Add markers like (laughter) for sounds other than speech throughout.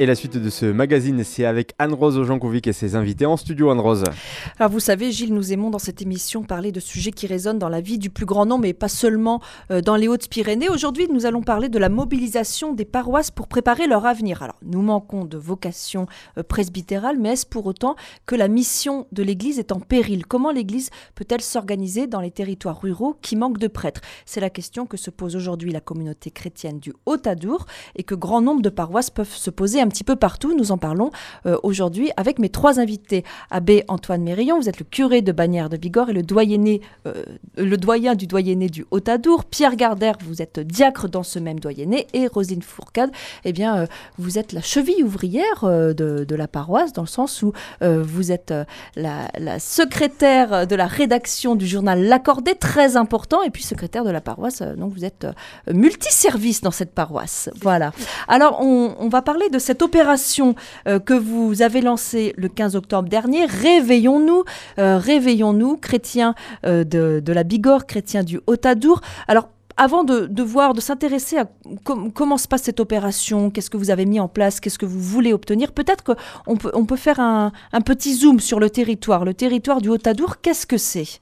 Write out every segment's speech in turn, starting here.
Et la suite de ce magazine, c'est avec Anne-Rose Jankovic et ses invités en studio, Anne-Rose. Alors vous savez, Gilles, nous aimons dans cette émission parler de sujets qui résonnent dans la vie du plus grand nombre, mais pas seulement euh, dans les Hautes-Pyrénées. Aujourd'hui, nous allons parler de la mobilisation des paroisses pour préparer leur avenir. Alors, nous manquons de vocation euh, presbytérale, mais est-ce pour autant que la mission de l'Église est en péril? Comment l'Église peut-elle s'organiser dans les territoires ruraux qui manquent de prêtres? C'est la question que se pose aujourd'hui la communauté chrétienne du Haut-Adour et que grand nombre de paroisses peuvent se poser petit peu partout. Nous en parlons euh, aujourd'hui avec mes trois invités. Abbé Antoine Mérillon, vous êtes le curé de Bagnères de Bigorre et le, doyenné, euh, le doyen du doyenné du Haut-Adour. Pierre Gardère, vous êtes diacre dans ce même doyenné. Et Rosine Fourcade, eh bien, euh, vous êtes la cheville ouvrière de, la paroisse, dans le sens où vous êtes la, secrétaire de la rédaction du journal L'Accordé, très important, et puis secrétaire de la paroisse. donc vous êtes multiservice dans cette paroisse. Voilà. Alors, on va parler de cette opération euh, que vous avez lancée le 15 octobre dernier, Réveillons-nous, euh, Réveillons-nous, chrétiens euh, de, la Bigorre, chrétiens du Haut-Adour. Alors, avant de, voir, de s'intéresser à comment se passe cette opération, qu'est-ce que vous avez mis en place, qu'est-ce que vous voulez obtenir, peut-être qu'on peut, faire un, petit zoom sur le territoire. Le territoire du Haut-Adour, qu'est-ce que c'est?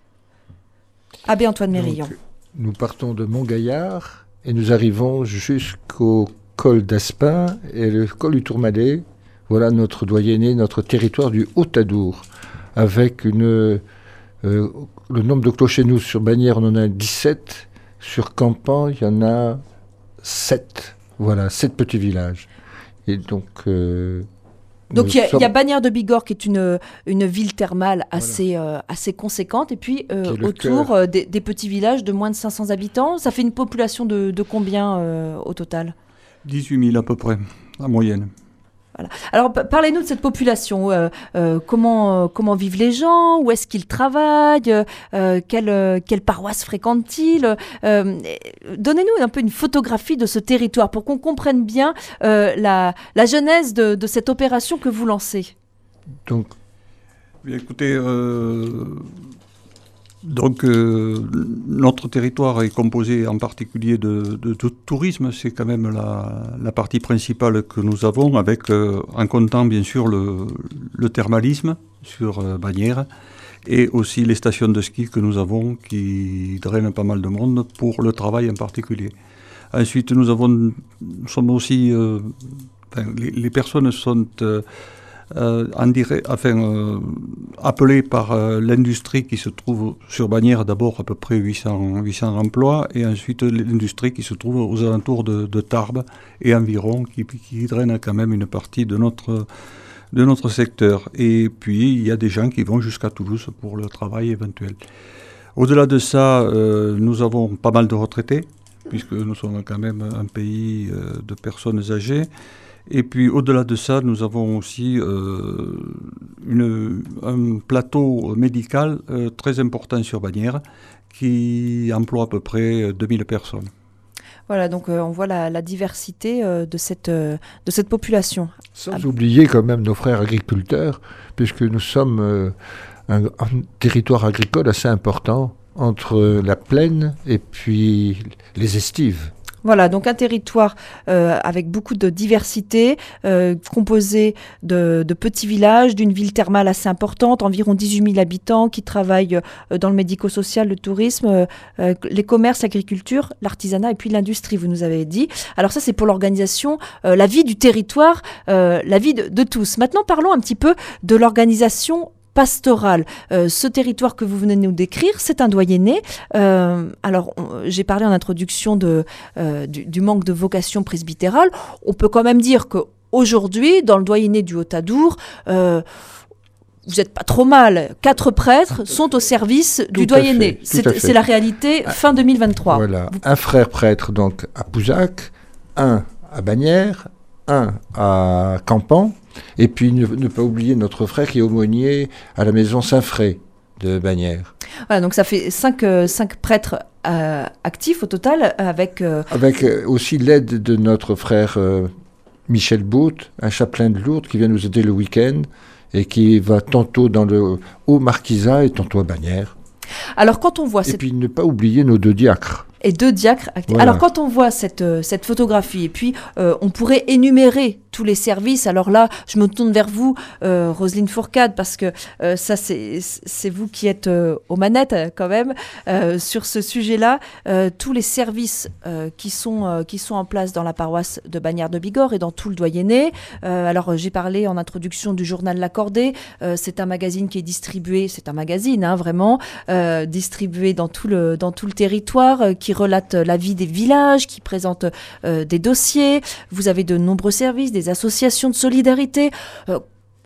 Abbé Antoine Mérillon. nous partons de Montgaillard et nous arrivons jusqu'au col d'Aspin et le col du Tourmalet. Voilà notre doyenné, notre territoire du Haut-Adour, avec une, euh, le nombre de clochers, nous, sur Bagnères, on en a 17. Sur Campan, il y en a 7. Voilà, 7 petits villages. Et donc... Euh, donc il y, a Bagnères de Bigorre qui est une, une ville thermale assez, euh, assez conséquente et puis autour des, petits villages de moins de 500 habitants. Ça fait une population de, de combien au total? 18 000 à peu près, en moyenne. Voilà. Alors parlez-nous de cette population. Euh, euh, comment, euh, comment vivent les gens? Où est-ce qu'ils travaillent? Quelle, quelle, paroisse fréquentent-ils? Donnez-nous un peu une photographie de ce territoire pour qu'on comprenne bien la, la, genèse de, de, cette opération que vous lancez. Donc, écoutez, donc euh, notre territoire est composé en particulier de, tourisme, c'est quand même la, partie principale que nous avons, avec euh, en comptant bien sûr le, thermalisme sur euh, Bagnères et aussi les stations de ski que nous avons qui drainent pas mal de monde pour le travail en particulier. Ensuite, nous avons, sommes aussi, les, les, personnes sont euh, euh, appelé par euh, l'industrie qui se trouve sur Bagnères, d'abord à peu près 800, 800 emplois, et ensuite l'industrie qui se trouve aux alentours de, Tarbes et environ, qui, qui, draine quand même une partie de notre, de notre secteur. Et puis il y a des gens qui vont jusqu'à Toulouse pour le travail éventuel. Au-delà de ça, nous avons pas mal de retraités, puisque nous sommes quand même un pays de personnes âgées. Et puis au-delà de ça, nous avons aussi euh, une, un plateau médical euh, très important sur Bagnères qui emploie à peu près 2000 personnes. Voilà, donc euh, on voit la, diversité de, cette, de cette population. Sans oublier quand même nos frères agriculteurs, puisque nous sommes un, un, territoire agricole assez important entre la plaine et puis les estives. Voilà, donc un territoire euh, avec beaucoup de diversité, euh, composé de, petits villages, d'une ville thermale assez importante, environ 18 000 habitants qui travaillent euh, dans le médico-social, le tourisme, les commerces, l'agriculture, l'artisanat et puis l'industrie, vous nous avez dit. Alors ça, c'est pour l'organisation, la vie du territoire, la vie de, de tous. Maintenant, parlons un petit peu de l'organisation pastorale. Euh, ce territoire que vous venez de nous décrire, c'est un doyenné. Euh, alors, j'ai parlé en introduction de, euh, du, manque de vocation presbytérale. On peut quand même dire que aujourd'hui, dans le doyenné du Haut-Adour, vous n'êtes pas trop mal. Quatre prêtres sont au service du doyenné. C'est la réalité ah. fin 2023. Voilà. Un frère prêtre donc à Pouzac, un à Bagnères, un à Campan, et puis ne, pas oublier notre frère qui est aumônier à la maison Saint-Fray de Bagnères. Voilà, donc ça fait cinq, euh, cinq prêtres euh, actifs au total, avec... Euh, avec aussi l'aide de notre frère Michel Bout, un chapelain de Lourdes qui vient nous aider le week-end et qui va tantôt dans le Haut Marquisat et tantôt à Bagnères. Alors quand on voit... Et puis ne pas oublier nos deux diacres. Et deux diacres actifs. Alors quand on voit cette, euh, cette photographie, et puis euh, on pourrait énumérer tous les services, alors là je me tourne vers vous, euh, Roselyne Fourcade, parce que ça c'est vous qui êtes aux manettes quand même, sur ce sujet-là, tous les services qui, sont, qui sont en place dans la paroisse de Bagnères de Bigorre et dans tout le doyenné. alors j'ai parlé en introduction du journal L'Accordé, c'est un magazine qui est distribué, c'est un magazine hein, vraiment, distribué dans tout le, dans tout le territoire, qui qui relate la vie des villages, qui présente euh, des dossiers. Vous avez de nombreux services, des associations de solidarité. Euh,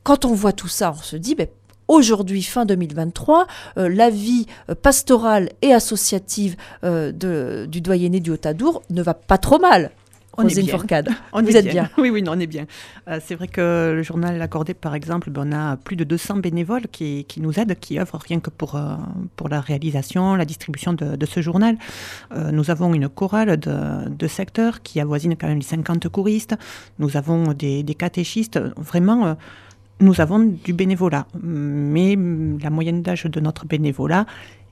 quand on voit tout ça, on se dit, ben, aujourd'hui, fin 2023, euh, la vie pastorale et associative du doyenné du Haut-Adour ne va pas trop mal. On est bien. On Vous êtes bien. Oui, oui, on est bien. Euh, c'est vrai que le journal Accordé, par exemple, ben, on a plus de 200 bénévoles qui, qui, nous aident, qui œuvrent rien que pour, euh, pour la réalisation, la distribution de, de ce journal. Euh, nous avons une chorale de, de secteur qui avoisine quand même les 50 choristes. Nous avons des, des catéchistes. Vraiment, nous avons du bénévolat. Mais la moyenne d'âge de notre bénévolat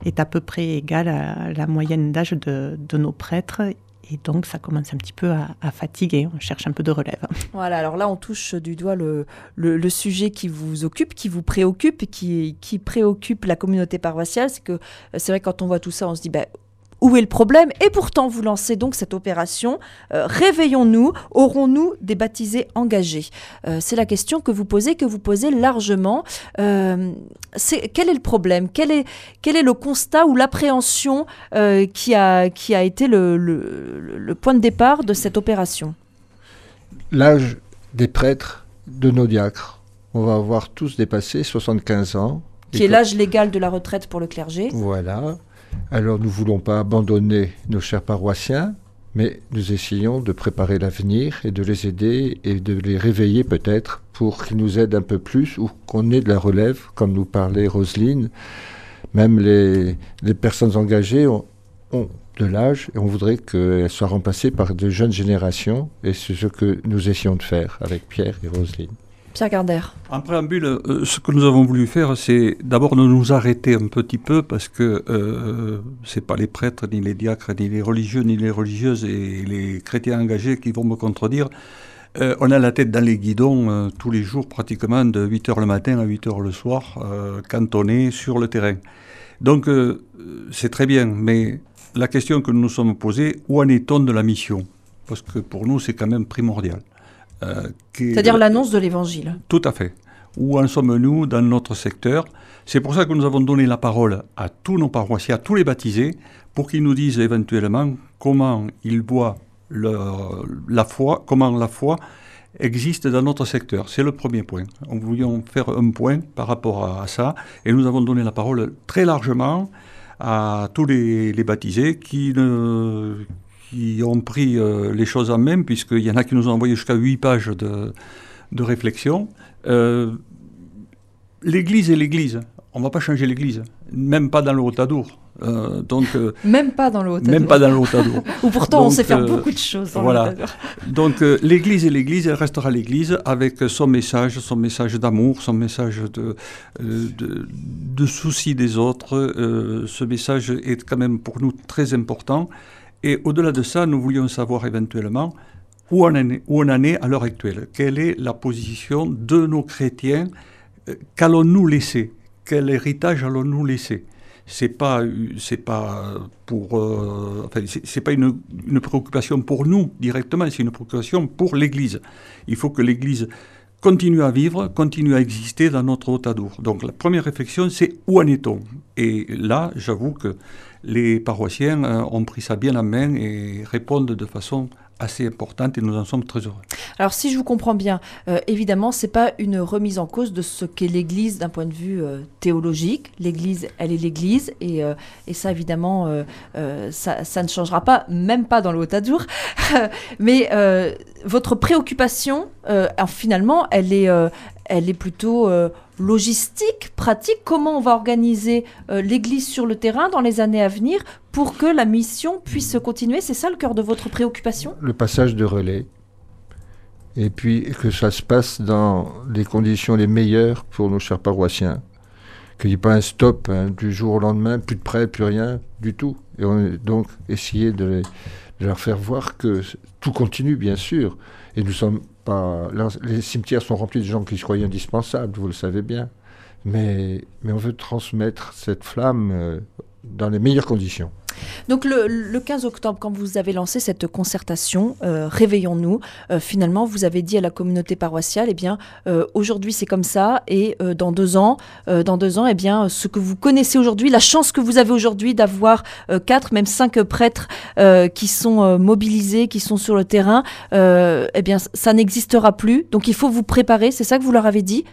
est à peu près égale à la moyenne d'âge de, de nos prêtres et donc, ça commence un petit peu à, fatiguer. On cherche un peu de relève. Voilà, alors là, on touche du doigt le, sujet qui vous occupe, qui vous préoccupe, qui, qui préoccupe la communauté paroissiale. C'est que c'est vrai, quand on voit tout ça, on se dit, ben, où est le problème Et pourtant, vous lancez donc cette opération. Euh, réveillons-nous, aurons-nous des baptisés engagés euh, C'est la question que vous posez, que vous posez largement. Euh, quel est le problème? Quel est, quel est le constat ou l'appréhension qui, a, qui a été le, le, point de départ de cette opération? L'âge des prêtres, de nos diacres. On va avoir tous dépassé 75 ans. Qui est l'âge légal de la retraite pour le clergé. Voilà. Alors nous ne voulons pas abandonner nos chers paroissiens, mais nous essayons de préparer l'avenir et de les aider et de les réveiller peut-être pour qu'ils nous aident un peu plus ou qu'on ait de la relève, comme nous parlait Roselyne. Même les, personnes engagées ont, ont de l'âge et on voudrait qu'elles soient remplacées par de jeunes générations et c'est ce que nous essayons de faire avec Pierre et Roselyne. Pierre Garder. En préambule, euh, ce que nous avons voulu faire, c'est d'abord de nous arrêter un petit peu parce que euh, ce n'est pas les prêtres, ni les diacres, ni les religieux, ni les religieuses et les chrétiens engagés qui vont me contredire. Euh, on a la tête dans les guidons tous les jours, pratiquement de 8h le matin à 8h le soir, quand on est sur le terrain. Donc c'est très bien, mais la question que nous nous sommes posée, où en est-on de la mission? Parce que pour nous, c'est quand même primordial. Euh, C'est-à-dire l'annonce de l'évangile. Tout à fait. Où en sommes-nous dans notre secteur? C'est pour ça que nous avons donné la parole à tous nos paroissiens, à tous les baptisés, pour qu'ils nous disent éventuellement comment ils voient la foi, comment la foi existe dans notre secteur. C'est le premier point. On voulait faire un point par rapport à, ça, et nous avons donné la parole très largement à tous les, les baptisés qui ne, qui ont pris euh, les choses en main, puisqu'il y en a qui nous ont envoyé jusqu'à 8 pages de, de réflexion. Euh, L'Église est l'Église. On ne va pas changer l'Église, même pas dans le Haut-Adour. Euh, donc, même pas dans le Haut-Adour. Même pas dans le Haut-Adour. (laughs) Ou pourtant, on sait faire beaucoup de choses dans voilà. Donc, l'Église est l'Église, elle restera l'Église avec son message, son message d'amour, son message de, de, de, souci des autres. ce message est quand même pour nous très important. Et au-delà de ça, nous voulions savoir éventuellement où on en est, à l'heure actuelle. Quelle est la position de nos chrétiens euh, Qu'allons-nous laisser? Quel héritage allons-nous laisser? C'est pas c'est pas pour euh, c'est pas une, une, préoccupation pour nous directement c'est une préoccupation pour l'Église. Il faut que l'Église continue à vivre continue à exister dans notre Haute-Adour donc la première réflexion c'est où en est-on? Et là j'avoue que les paroissiens euh, ont pris ça bien en main et répondent de façon assez importante et nous en sommes très heureux. Alors si je vous comprends bien, euh, évidemment, ce n'est pas une remise en cause de ce qu'est l'Église d'un point de vue euh, théologique. L'Église, elle est l'Église et, et, ça, évidemment, ça, ne changera pas, même pas dans le Haut-Adour. (laughs) Mais votre préoccupation, finalement, elle est, elle est plutôt logistique, pratique, comment on va organiser euh, l'Église sur le terrain dans les années à venir pour que la mission puisse se continuer? C'est ça le cœur de votre préoccupation? Le passage de relais. Et puis que ça se passe dans les conditions les meilleures pour nos chers paroissiens. qu'il n'y ait pas un stop hein, du jour au lendemain, plus de prêts, plus rien du tout. Et on donc essayer de, de, leur faire voir que tout continue, bien sûr. Et nous sommes pas. Les cimetières sont remplis de gens qui se croyaient indispensables, vous le savez bien. Mais, mais on veut transmettre cette flamme euh, dans les meilleures conditions. Donc le, 15 octobre, quand vous avez lancé cette concertation, euh, Réveillons-nous, euh, finalement, vous avez dit à la communauté paroissiale, eh bien, euh, aujourd'hui c'est comme ça, et dans deux ans, dans deux ans, eh bien, ce que vous connaissez aujourd'hui, la chance que vous avez aujourd'hui d'avoir quatre, même cinq prêtres qui sont mobilisés, qui sont sur le terrain, eh bien, ça n'existera plus. Donc il faut vous préparer, c'est ça que vous leur avez dit?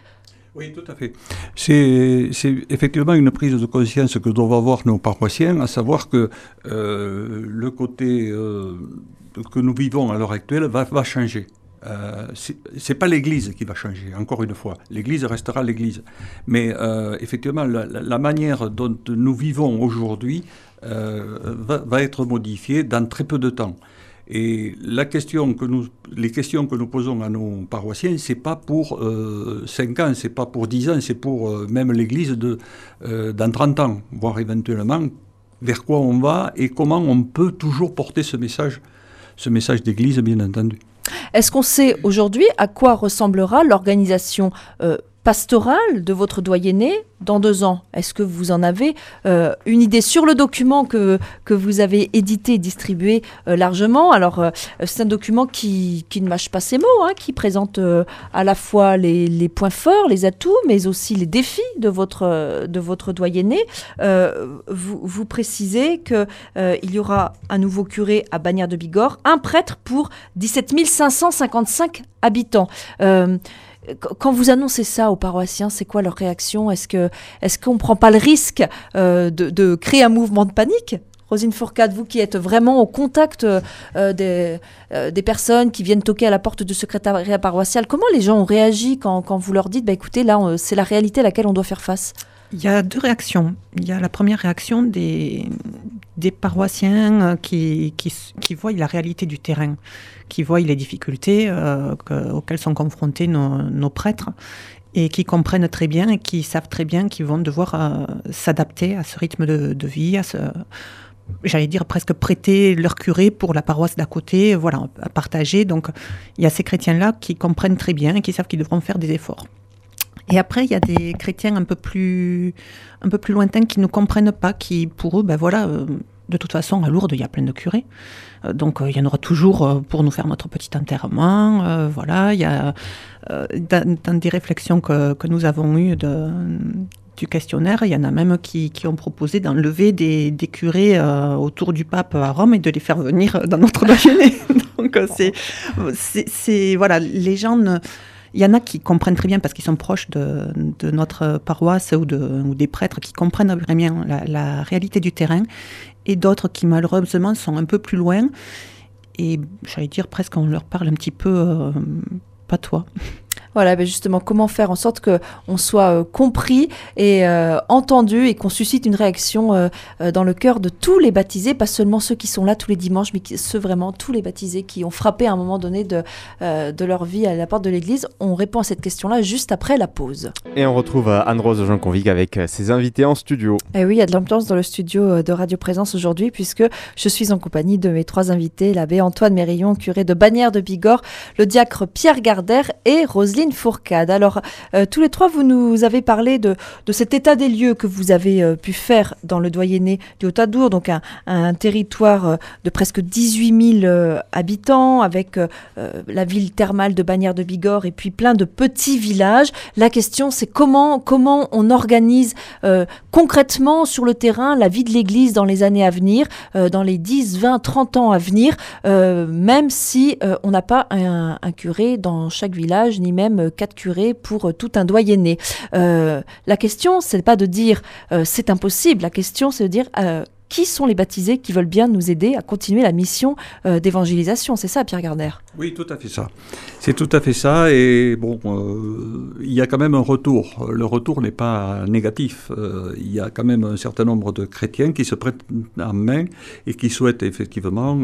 Oui, tout à fait. C'est effectivement une prise de conscience que doivent avoir nos paroissiens, à savoir que euh, le côté euh, que nous vivons à l'heure actuelle va, changer. Euh, c'est pas l'Église qui va changer, encore une fois. L'Église restera l'Église. Mais effectivement, la, manière dont nous vivons aujourd'hui va, être modifiée dans très peu de temps. Et les questions que nous posons à nos paroissiens, c'est pas pour euh, 5 ans, c'est pas pour 10 ans, c'est pour euh, même l'Église euh, dans 30 ans, voire éventuellement vers quoi on va et comment on peut toujours porter ce message, ce message d'Église, bien entendu. Est-ce qu'on sait aujourd'hui à quoi ressemblera l'organisation euh, pastorale de votre doyenné dans deux ans. Est-ce que vous en avez euh, une idée sur le document que, vous avez édité et distribué euh, largement? Alors, euh, c'est un document qui, ne mâche pas ses mots, hein, qui présente à la fois les, points forts, les atouts, mais aussi les défis de votre, doyenné. vous, précisez qu'il il y aura un nouveau curé à Bagnères de Bigorre, un prêtre pour 17 555 habitants quand vous annoncez ça aux paroissiens, c'est quoi leur réaction? Est-ce que est-ce qu'on prend pas le risque euh, de, créer un mouvement de panique? Rosine Fourcade, vous qui êtes vraiment au contact euh, des, euh, des, personnes qui viennent toquer à la porte du secrétariat paroissial, comment les gens ont réagi quand, quand vous leur dites, bah, écoutez, là, c'est la réalité à laquelle on doit faire face? Il y a deux réactions. Il y a la première réaction des, paroissiens qui, qui, voient la réalité du terrain, qui voient les difficultés euh, auxquelles sont confrontés nos, nos, prêtres et qui comprennent très bien et qui savent très bien qu'ils vont devoir euh, s'adapter à ce rythme de, de vie, à ce, j'allais dire presque prêter leur curé pour la paroisse d'à côté, voilà, à partager. Donc il y a ces chrétiens-là qui comprennent très bien et qui savent qu'ils devront faire des efforts. Et après, il y a des chrétiens un peu plus, un peu plus lointains qui ne comprennent pas, qui pour eux, ben voilà, euh, de toute façon, à Lourdes, il y a plein de curés. Euh, donc, euh, il y en aura toujours pour nous faire notre petit enterrement. voilà, il y a dans, des réflexions que, que nous avons eues du questionnaire, il y en a même qui, qui ont proposé d'enlever des, des curés autour du pape à Rome et de les faire venir dans notre doyenné. (laughs) Donc, c'est, c'est, voilà, les gens ne il y en a qui comprennent très bien parce qu'ils sont proches de, notre paroisse ou, de, des prêtres qui comprennent très bien la, réalité du terrain et d'autres qui malheureusement sont un peu plus loin et j'allais dire presque on leur parle un petit peu euh, pas toi. Voilà, ben justement, comment faire en sorte qu'on soit euh, compris et euh, entendu et qu'on suscite une réaction euh, dans le cœur de tous les baptisés, pas seulement ceux qui sont là tous les dimanches, mais ceux vraiment, tous les baptisés qui ont frappé à un moment donné de, de leur vie à la porte de l'église. On répond à cette question-là juste après la pause. Et on retrouve Anne-Rose Jean Convic avec ses invités en studio. Et eh oui, il y a de l'ambiance dans le studio de Radio Présence aujourd'hui, puisque je suis en compagnie de mes trois invités, l'abbé Antoine Mérillon, curé de Bagnères de Bigorre, le diacre Pierre Gardère et Roselyne Fourcade. Alors, euh, tous les trois, vous nous avez parlé de, cet état des lieux que vous avez euh, pu faire dans le doyenné du Haut-Adour, donc un, territoire euh, de presque 18 000 habitants, avec la ville thermale de Bagnères de Bigorre et puis plein de petits villages. La question, c'est comment, comment on organise concrètement sur le terrain la vie de l'Église dans les années à venir, dans les 10, 20, 30 ans à venir, même si on n'a pas un, un curé dans chaque village, ni même euh, quatre curés pour euh, tout un doyenné. Euh, la question, c'est pas de dire c'est impossible. La question, c'est de dire qui sont les baptisés qui veulent bien nous aider à continuer la mission d'évangélisation. C'est ça, Pierre Gardner? Oui, tout à fait ça. C'est tout à fait ça. Et bon, il y a quand même un retour. Le retour n'est pas négatif. il y a quand même un certain nombre de chrétiens qui se prêtent en main et qui souhaitent effectivement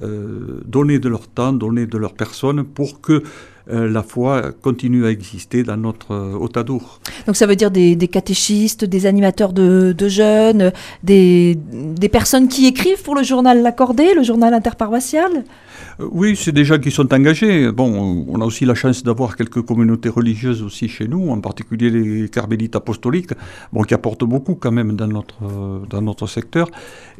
donner de leur temps, donner de leur personne pour que la foi continue à exister dans notre Haute-Adour. Donc ça veut dire des, catéchistes, des animateurs de, jeunes, des, des personnes qui écrivent pour le journal L'Accordé, le journal interparoissial euh, oui, c'est des gens qui sont engagés. Bon, on a aussi la chance d'avoir quelques communautés religieuses aussi chez nous, en particulier les carmélites apostoliques, bon, qui apportent beaucoup quand même dans notre, euh, dans notre secteur.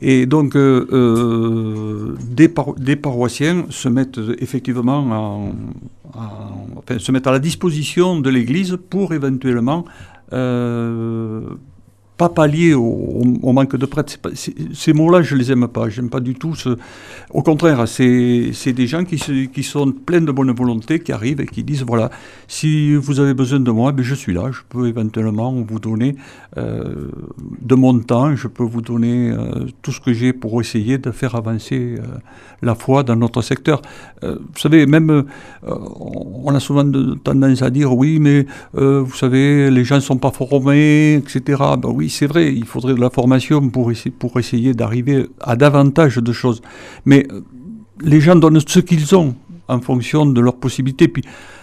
Et donc, euh, des, paroissiens se mettent effectivement enfin, se mettent à la disposition de l'Église pour éventuellement pas pallier au, manque de prêtres. ces mots-là, je les aime pas. J'aime pas du tout. Ce... Au contraire, c'est des gens qui, qui, sont pleins de bonne volonté, qui arrivent et qui disent voilà, si vous avez besoin de moi, ben je suis là. Je peux éventuellement vous donner euh, de mon temps. Je peux vous donner euh, tout ce que j'ai pour essayer de faire avancer euh, la foi dans notre secteur. vous savez, même on a souvent tendance à dire oui, mais vous savez, les gens ne sont pas formés, etc. Ben oui, c'est vrai, il faudrait de la formation pour essayer, d'arriver à davantage de choses. Mais euh, les gens donnent ce qu'ils ont en fonction de leurs possibilités.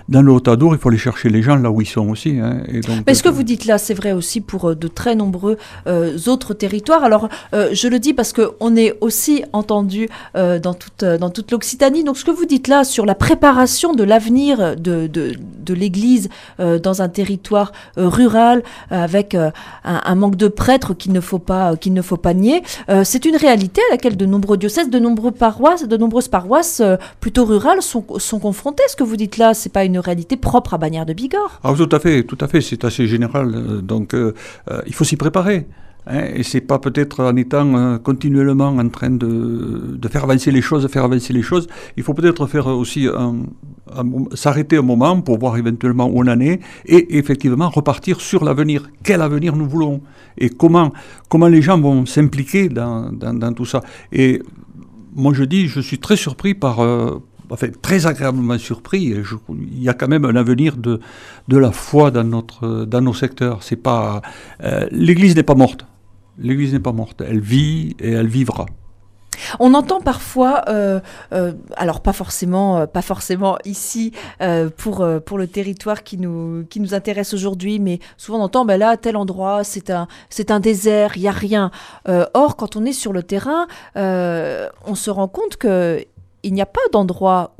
Dans le Haut-Adour, il faut aller chercher les gens là où ils sont aussi. Hein, et donc, Mais ce que euh, vous dites là, c'est vrai aussi pour euh, de très nombreux euh, autres territoires. Alors, je le dis parce qu'on est aussi entendu dans toute, dans toute l'Occitanie. Donc, ce que vous dites là sur la préparation de l'avenir de, de, de l'Église dans un territoire rural avec un, un, manque de prêtres qu'il ne faut pas, qu'il ne faut pas nier, c'est une réalité à laquelle de nombreux diocèses, de, nombreux paroisses, de nombreuses paroisses plutôt rurales sont, sont confrontées. Ce que vous dites là, c'est pas une une réalité propre à Bagnères de Bigorre. Ah, tout à fait, tout à fait, c'est assez général. Euh, donc, euh, euh, il faut s'y préparer. Hein, et c'est pas peut-être en étant continuellement en train de, faire avancer les choses, faire avancer les choses. Il faut peut-être faire aussi s'arrêter un moment pour voir éventuellement où on en est et effectivement repartir sur l'avenir. Quel avenir nous voulons et comment comment les gens vont s'impliquer dans, dans, tout ça. Et moi je dis, je suis très surpris par très agréablement surpris. il y a quand même un avenir de, de la foi dans, notre, dans nos secteurs. Euh, L'Église n'est pas morte. L'Église n'est pas morte. Elle vit et elle vivra. On entend parfois, euh, euh, alors pas forcément, pas forcément ici pour, pour le territoire qui nous, qui nous intéresse aujourd'hui, mais souvent on entend, ben là, tel endroit, c'est un, c'est un désert, il n'y a rien. or, quand on est sur le terrain, on se rend compte que il n'y a pas d'endroit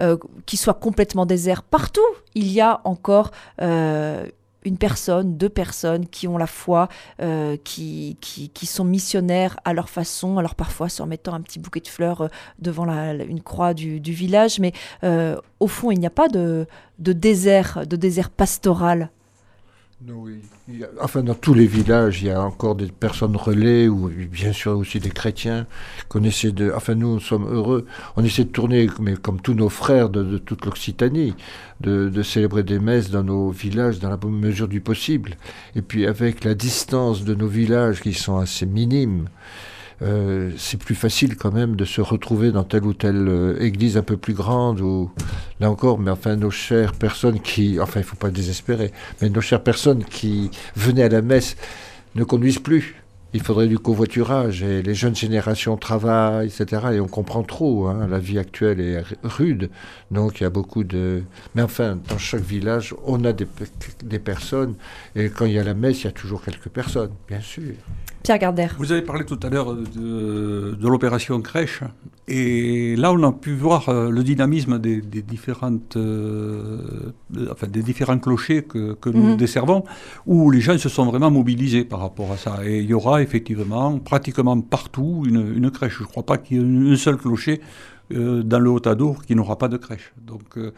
euh, qui soit complètement désert. Partout, il y a encore euh, une personne, deux personnes qui ont la foi, euh, qui, sont missionnaires à leur façon, alors parfois se remettant un petit bouquet de fleurs devant une croix du, village, mais au fond, il n'y a pas de désert, de désert pastoral oui. enfin, dans tous les villages, il y a encore des personnes relais, ou bien sûr aussi des chrétiens, qu'on de. Enfin, nous, nous sommes heureux. On essaie de tourner, mais comme tous nos frères de, toute l'Occitanie, de, de, célébrer des messes dans nos villages dans la mesure du possible. Et puis, avec la distance de nos villages qui sont assez minimes, euh, c'est plus facile quand même de se retrouver dans telle ou telle euh, église un peu plus grande ou là encore mais enfin nos chères personnes qui enfin il faut pas désespérer mais nos chères personnes qui venaient à la messe ne conduisent plus il faudrait du covoiturage et les jeunes générations travaillent, etc. Et on comprend trop, hein, la vie actuelle est rude, donc il y a beaucoup de... Mais enfin, dans chaque village, on a des, des personnes, et quand il y a la messe, il y a toujours quelques personnes, bien sûr. Pierre Gardère. Vous avez parlé tout à l'heure de, de l'opération crèche, et là on a pu voir euh, le dynamisme des, différentes, euh, enfin, des différents clochers que, que nous mhm. desservons, où les gens se sont vraiment mobilisés par rapport à ça. Et il y aura effectivement pratiquement partout une, une crèche. Je ne crois pas qu'il y ait un seul clocher euh, dans le Haut-Adour qui n'aura pas de crèche. Donc euh,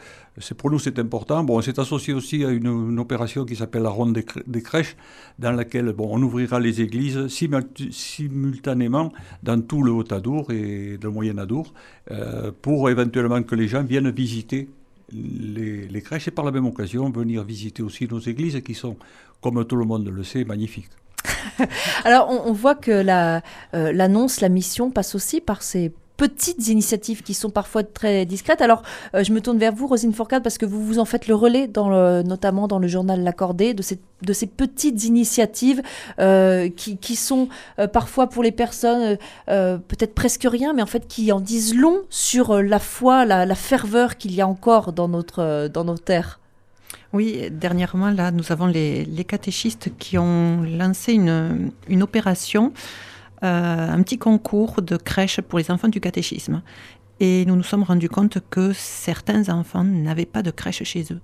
pour nous c'est important. Bon, on s'est associé aussi à une, opération qui s'appelle la ronde des, crèches, dans laquelle bon, on ouvrira les églises simultanément dans tout le Haut-Adour et le Moyen-Adour euh, pour éventuellement que les gens viennent visiter les, crèches et par la même occasion venir visiter aussi nos églises qui sont, comme tout le monde le sait, magnifiques. (laughs) Alors on, voit que l'annonce, la, mission passe aussi par ces petites initiatives qui sont parfois très discrètes. Alors, euh, je me tourne vers vous, Rosine Fourcade, parce que vous vous en faites le relais, notamment dans le journal L'Accordé, de ces, petites initiatives euh, qui, sont euh, parfois pour les personnes peut-être presque rien, mais en fait qui en disent long sur la foi, la, ferveur qu'il y a encore dans, notre, dans nos terres. Oui, dernièrement, là, nous avons les, les catéchistes qui ont lancé une, une opération un petit concours de crèche pour les enfants du catéchisme. Et nous nous sommes rendus compte que certains enfants n'avaient pas de crèche chez eux.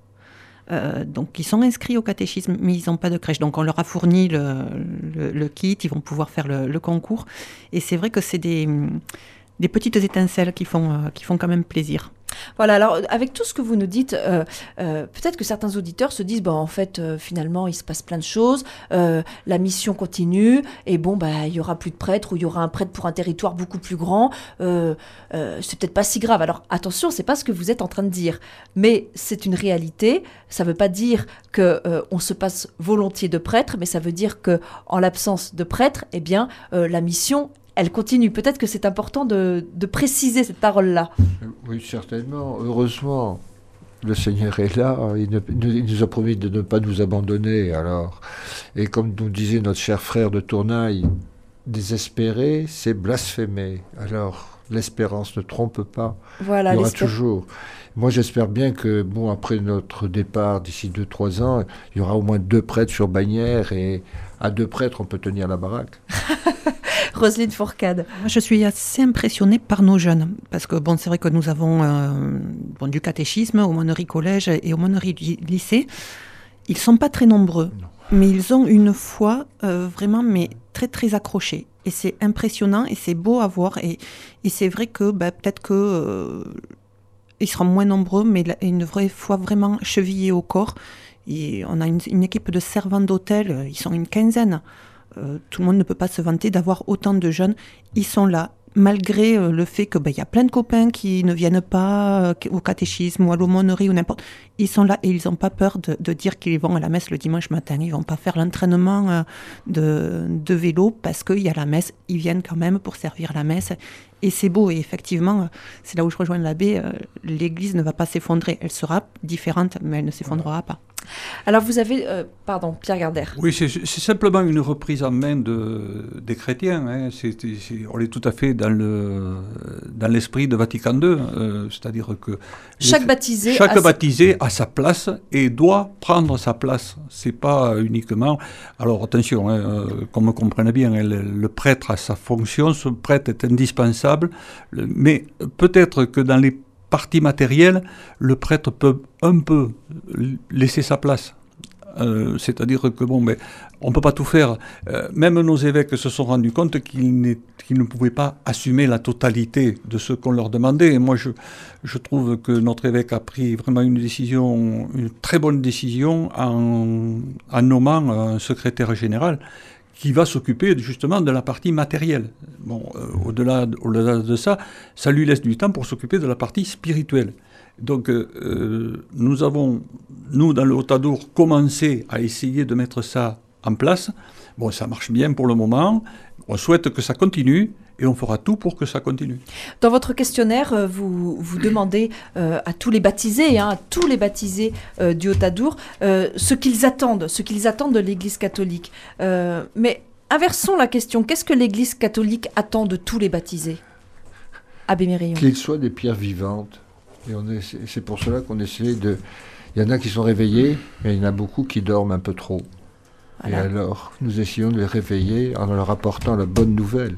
Euh, donc ils sont inscrits au catéchisme, mais ils n'ont pas de crèche. Donc on leur a fourni le, kit, ils vont pouvoir faire le, concours. Et c'est vrai que c'est des, des, petites étincelles qui font, euh, qui font quand même plaisir. Voilà, alors avec tout ce que vous nous dites, euh, euh, peut-être que certains auditeurs se disent, bon, en fait, euh, finalement, il se passe plein de choses, la mission continue, et bon, bah, il y aura plus de prêtres, ou il y aura un prêtre pour un territoire beaucoup plus grand, c'est peut-être pas si grave. Alors attention, c'est pas ce que vous êtes en train de dire, mais c'est une réalité. Ça veut pas dire que on se passe volontiers de prêtres, mais ça veut dire que en l'absence de prêtres, eh bien, la mission elle continue. Peut-être que c'est important de, préciser cette parole-là. Oui, certainement. Heureusement, le Seigneur est là. Il, nous a promis de ne pas nous abandonner. Alors, et comme nous disait notre cher frère de Tournaille, désespérer, c'est blasphémer. Alors, l'espérance ne trompe pas. Voilà, il y aura toujours. Moi, j'espère bien que, bon, après notre départ, d'ici 2-3 ans, il y aura au moins deux prêtres sur bannière et à deux prêtres, on peut tenir la baraque. (laughs) (laughs) Roselyne Fourcade. Je suis assez impressionnée par nos jeunes, parce que bon, c'est vrai que nous avons euh, bon, du catéchisme au Monnerie Collège et au Monnerie lycée. Ils sont pas très nombreux, mais ils ont une foi euh, vraiment mais très très accrochée. Et c'est impressionnant et c'est beau à voir. Et, et c'est vrai que bah, peut-être que euh, ils seront moins nombreux, mais une vraie foi vraiment chevillée au corps. Et on a une, une équipe de servants d'hôtel, ils sont une quinzaine. Euh, tout le monde ne peut pas se vanter d'avoir autant de jeunes. Ils sont là, malgré euh, le fait qu'il ben, y a plein de copains qui ne viennent pas euh, au catéchisme ou à l'aumônerie ou n'importe. Ils sont là et ils n'ont pas peur de, dire qu'ils vont à la messe le dimanche matin. Ils vont pas faire l'entraînement de, de, vélo parce qu'il y a la messe. Ils viennent quand même pour servir la messe. Et c'est beau. Et effectivement, c'est là où je rejoins l'abbé. L'Église ne va pas s'effondrer. Elle sera différente, mais elle ne s'effondrera pas. Alors vous avez, euh, pardon, Pierre Gardère. Oui, c'est simplement une reprise en main de, des chrétiens. Hein. on est tout à fait dans le dans l'esprit de Vatican II, euh, c'est-à-dire que chaque baptisé, chaque a baptisé a sa place et doit prendre sa place. C'est pas uniquement. Alors attention, hein, euh, qu'on me comprenne bien, hein, le, prêtre a sa fonction, ce prêtre est indispensable, mais peut-être que dans les partie matérielle, le prêtre peut un peu laisser sa place. Euh, c'est-à-dire que bon, mais on peut pas tout faire. Euh, même nos évêques se sont rendus compte qu'ils, ne pouvaient pas assumer la totalité de ce qu'on leur demandait. Et moi, je, trouve que notre évêque a pris vraiment une décision, une très bonne décision en nommant un secrétaire général qui va s'occuper justement de la partie matérielle. Bon, euh, au-delà, de ça, ça lui laisse du temps pour s'occuper de la partie spirituelle. Donc, euh, euh, nous avons, nous, dans le Haut-Adour, commencé à essayer de mettre ça en place. Bon, ça marche bien pour le moment. On souhaite que ça continue et on fera tout pour que ça continue. Dans votre questionnaire, euh, vous, vous demandez euh, à tous les baptisés, hein, à tous les baptisés euh, du Haut-Adour, ce qu'ils attendent, ce qu'ils attendent de l'Église catholique. mais inversons la question. Qu'est-ce que l'Église catholique attend de tous les baptisés? Abbé Mérillon. Qu'ils soient des pierres vivantes. Et c'est pour cela qu'on essaie de... Il y en a qui sont réveillés, mais il y en a beaucoup qui dorment un peu trop. Et alors, nous essayons de les réveiller en leur apportant la bonne nouvelle.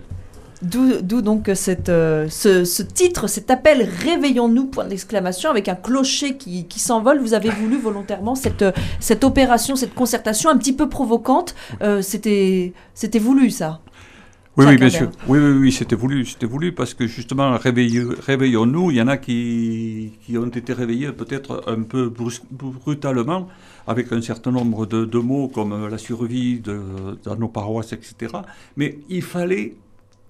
D'où donc cette, euh, ce, titre, cet appel Réveillons-nous, point d'exclamation, avec un clocher qui, s'envole. Vous avez voulu volontairement cette, cette opération, cette concertation un petit peu provocante. Euh, C'était voulu, ça? Oui, oui, bien sûr. Oui, oui, oui, c'était voulu, c'était voulu parce que justement, réveillons-nous. Il y en a qui, qui ont été réveillés peut-être un peu brutalement, avec un certain nombre de, de mots comme la survie de, dans nos paroisses, etc. Mais il fallait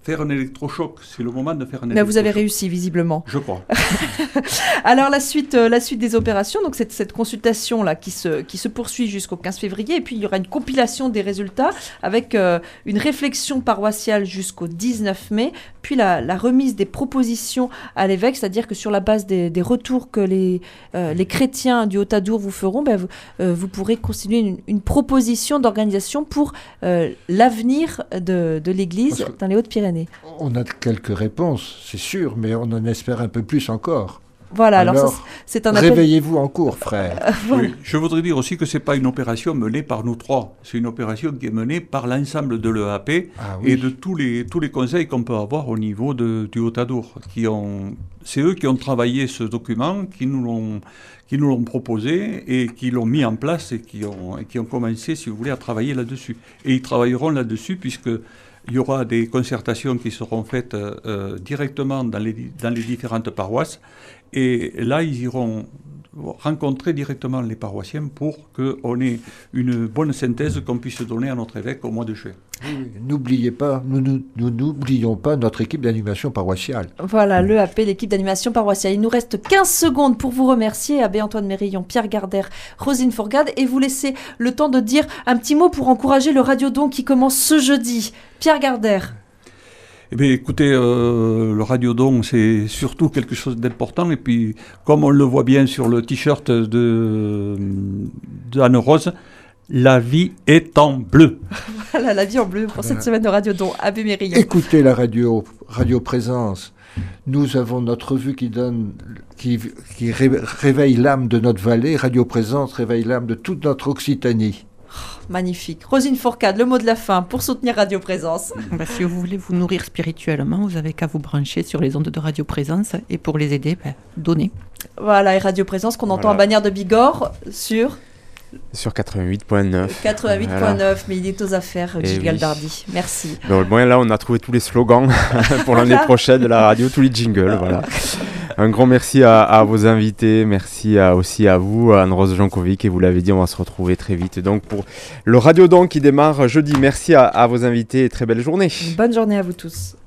faire un électrochoc. C'est le moment de faire un Mais vous avez réussi, visiblement. Je crois. (laughs) Alors, la suite, euh, la suite des opérations, donc cette, cette consultation-là qui se, qui se poursuit jusqu'au 15 février, et puis il y aura une compilation des résultats avec euh, une réflexion paroissiale jusqu'au 19 mai, puis la, la, remise des propositions à l'évêque, c'est-à-dire que sur la base des, des retours que les, euh, les chrétiens du Haut-Adour vous feront, ben, vous, vous, pourrez constituer une, une proposition d'organisation pour l'avenir de, de l'Église dans les Hautes-Pyrénées. On a quelques réponses, c'est sûr, mais on en espère un peu plus encore. Voilà, alors, c'est un appel... Réveillez-vous en cours, frère. (laughs) oui, je voudrais dire aussi que ce n'est pas une opération menée par nous trois, c'est une opération qui est menée par l'ensemble de l'EAP ah et de tous les, tous les conseils qu'on peut avoir au niveau de, du Haut-Adour. C'est eux qui ont travaillé ce document, qui nous l'ont qui nous l'ont proposé et qui l'ont mis en place et qui ont, et qui ont commencé, si vous voulez, à travailler là-dessus. Et ils travailleront là-dessus puisque il y aura des concertations qui seront faites euh, directement dans les, dans les différentes paroisses. Et là, ils iront rencontrer directement les paroissiens pour qu'on ait une bonne synthèse qu'on puisse donner à notre évêque au mois de juillet. N'oubliez pas, nous n'oublions pas notre équipe d'animation paroissiale. Voilà, l'EAP, l'équipe d'animation paroissiale. Il nous reste 15 secondes pour vous remercier, Abbé Antoine Mérillon, Pierre Gardère, Rosine Fourgade, et vous laisser le temps de dire un petit mot pour encourager le Radiodon qui commence ce jeudi. Pierre Gardère. Eh bien, écoutez, euh, le radiodon, c'est surtout quelque chose d'important. Et puis, comme on le voit bien sur le t-shirt de, Anne Rose, la vie est en bleu. (laughs) voilà, la vie en bleu pour cette semaine de Radiodon. Abbé Mérillon. Écoutez la radio, Radio Présence. Nous avons notre vue qui donne, qui, qui réveille l'âme de notre vallée. Radio Présence réveille l'âme de toute notre Occitanie. Magnifique. Rosine Fourcade, le mot de la fin pour soutenir Radio Présence. Bah, si vous voulez vous nourrir spirituellement, vous avez qu'à vous brancher sur les ondes de Radio Présence et pour les aider, bah, donnez. Voilà, et Radio Présence qu'on entend en bannière de Bigorre sur sur 88.9. 88.9, mais il est aux affaires, Gilles Galdardi. Merci. bon, là, on a trouvé tous les slogans (laughs) pour l'année prochaine de la radio, tous les jingles. Voilà. Un grand merci à, vos invités, merci aussi à vous, Anne-Rose Jankovic, et vous l'avez dit, on va se retrouver très vite. Donc pour le Radio Don qui démarre jeudi, merci à, à vos invités et très belle journée. Bonne journée à vous tous.